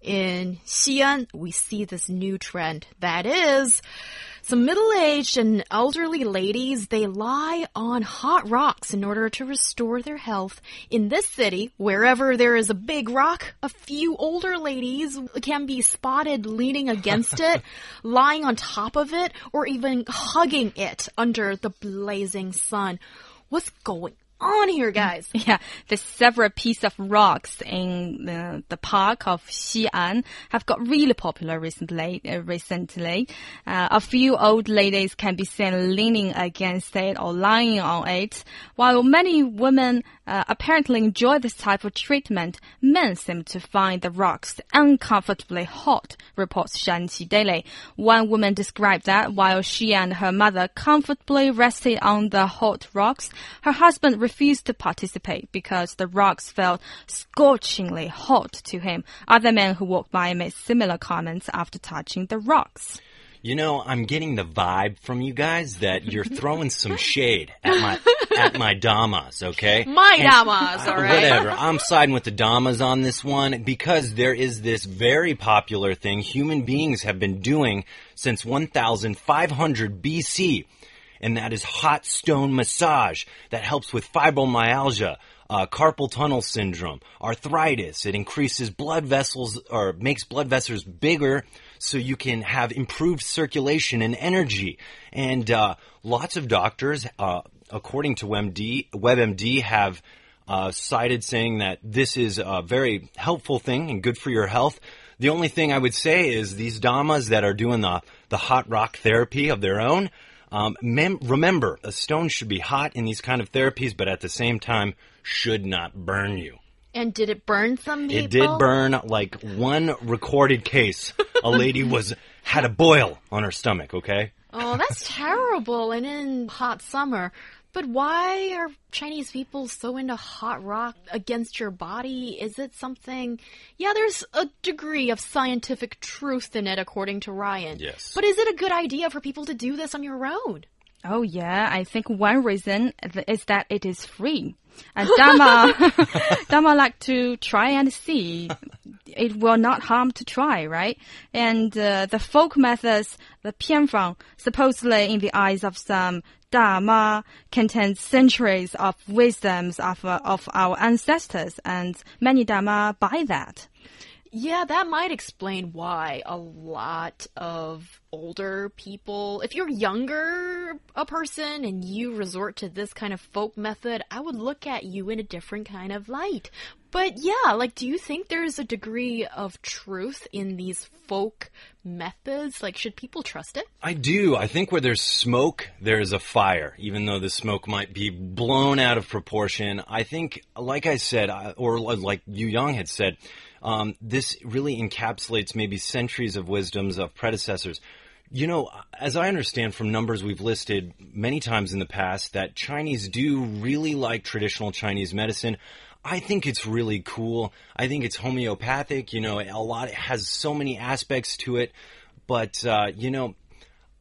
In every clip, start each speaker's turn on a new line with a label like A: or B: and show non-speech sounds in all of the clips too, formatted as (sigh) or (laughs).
A: in Xi'an, we see this new trend that is some middle-aged and elderly ladies, they lie on hot rocks in order to restore their health. In this city, wherever there is a big rock, a few older ladies can be spotted leaning against (laughs) it, lying on top of it, or even hugging it under the blazing sun. What's going on here, guys? (laughs)
B: Yeah, the several pieces of rocks in the, the park of Xi'an have got really popular recently. Uh, recently, uh, a few old ladies can be seen leaning against it or lying on it, while many women uh, apparently enjoy this type of treatment. Men seem to find the rocks uncomfortably hot. Reports Shaanxi Daily. One woman described that while she and her mother comfortably rested on the hot rocks, her husband refused to participate because the rocks felt scorchingly hot to him. Other men who walked by made similar comments after touching the rocks.
C: You know, I'm getting the vibe from you guys that you're (laughs) throwing some shade at my at my damas, okay? (laughs)
A: My and, damas, all right.
C: Whatever. (laughs) I'm siding with the damas on this one because there is this very popular thing human beings have been doing since 1500 BC and that is hot stone massage that helps with fibromyalgia, uh, carpal tunnel syndrome, arthritis. It increases blood vessels or makes blood vessels bigger so you can have improved circulation and energy. And uh, lots of doctors, uh, according to WebMD, WebMD have uh, cited saying that this is a very helpful thing and good for your health. The only thing I would say is these damas that are doing the, the hot rock therapy of their own, um, mem- remember, a stone should be hot in these kind of therapies, but at the same time, should not burn you.
A: And did it burn some people?
C: It did burn like one recorded case. A lady was had a boil on her stomach, okay?
A: Oh, that's terrible. And in hot summer, but why are Chinese people so into hot rock against your body? Is it something? Yeah, there's a degree of scientific truth in it, according to Ryan.
C: Yes.
A: But is it a good idea for people to do this on your own?
B: Oh, yeah. I think one reason is that it is free. And (laughs) Dama, (laughs) Dama like to try and see. It will not harm to try, right? And uh, the folk methods, the pianfang, supposedly in the eyes of some Dama contains centuries of wisdoms of, uh, of our ancestors, and many Dama buy that.
A: Yeah, that might explain why a lot of older people, if you're younger a person and you resort to this kind of folk method, I would look at you in a different kind of light. But yeah, like, do you think there's a degree of truth in these folk methods? Like, should people trust it?
C: I do. I think where there's smoke, there's a fire, even though the smoke might be blown out of proportion. I think, like I said, or like Yu Yang had said, um, this really encapsulates maybe centuries of wisdoms of predecessors. You know, as I understand from numbers we've listed many times in the past, that Chinese do really like traditional Chinese medicine. I think it's really cool. I think it's homeopathic. You know, a lot it has so many aspects to it. But uh, you know,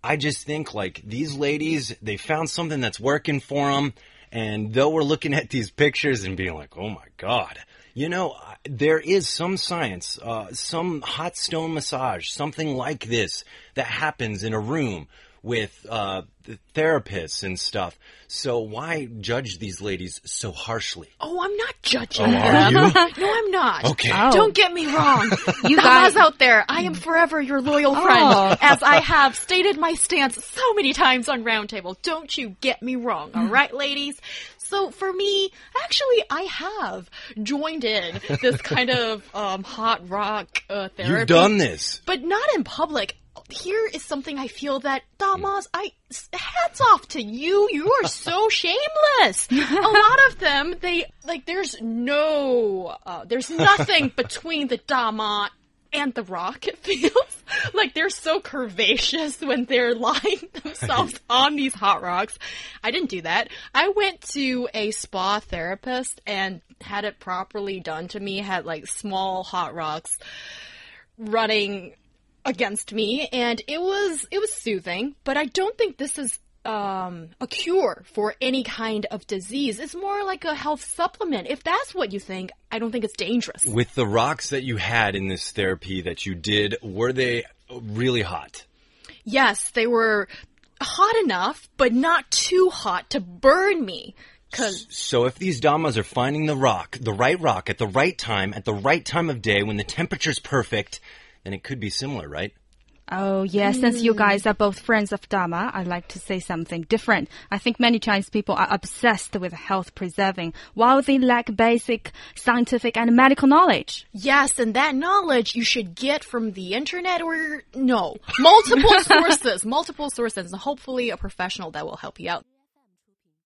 C: I just think like these ladies, they found something that's working for them. And though we're looking at these pictures and being like, "Oh my god," you know, there is some science, uh, some hot stone massage, something like this that happens in a room with uh, therapists and stuff. So why judge these ladies so harshly?
A: Oh, I'm not judging
C: oh,
A: them. (laughs)
C: no,
A: I'm not.
C: Okay.
A: Oh. Don't get me wrong. (laughs) you guys out there, I am forever your loyal friend, oh. as I have stated my stance so many times on Roundtable. Don't you get me wrong, all right, ladies? So for me, actually, I have joined in this kind of um, hot rock uh, therapy.
C: You've done this,
A: but not in public. Here is something I feel that Damas, I hats off to you. You are (laughs) so shameless. A lot of them, they like. There's no, uh, there's (laughs) nothing between the Dama and the rock it feels (laughs) like they're so curvaceous when they're lying themselves on these hot rocks. I didn't do that. I went to a spa therapist and had it properly done to me, had like small hot rocks running against me and it was it was soothing, but I don't think this is um, a cure for any kind of disease. It's more like a health supplement. If that's what you think, I don't think it's dangerous.
C: With the rocks that you had in this therapy that you did, were they really hot?
A: Yes, they were hot enough, but not too hot to burn me. Cause
C: So if these damas are finding the rock, the right rock at the right time, at the right time of day, when the temperature's perfect, then it could be similar, right?
B: Oh, yes. Since you guys are both friends of Dama, I'd like to say something different. I think many Chinese people are obsessed with health preserving while they lack basic scientific and medical knowledge.
A: yes, and that knowledge you should get from the internet or no, multiple (laughs) sources, multiple sources, and hopefully a professional that will help you out.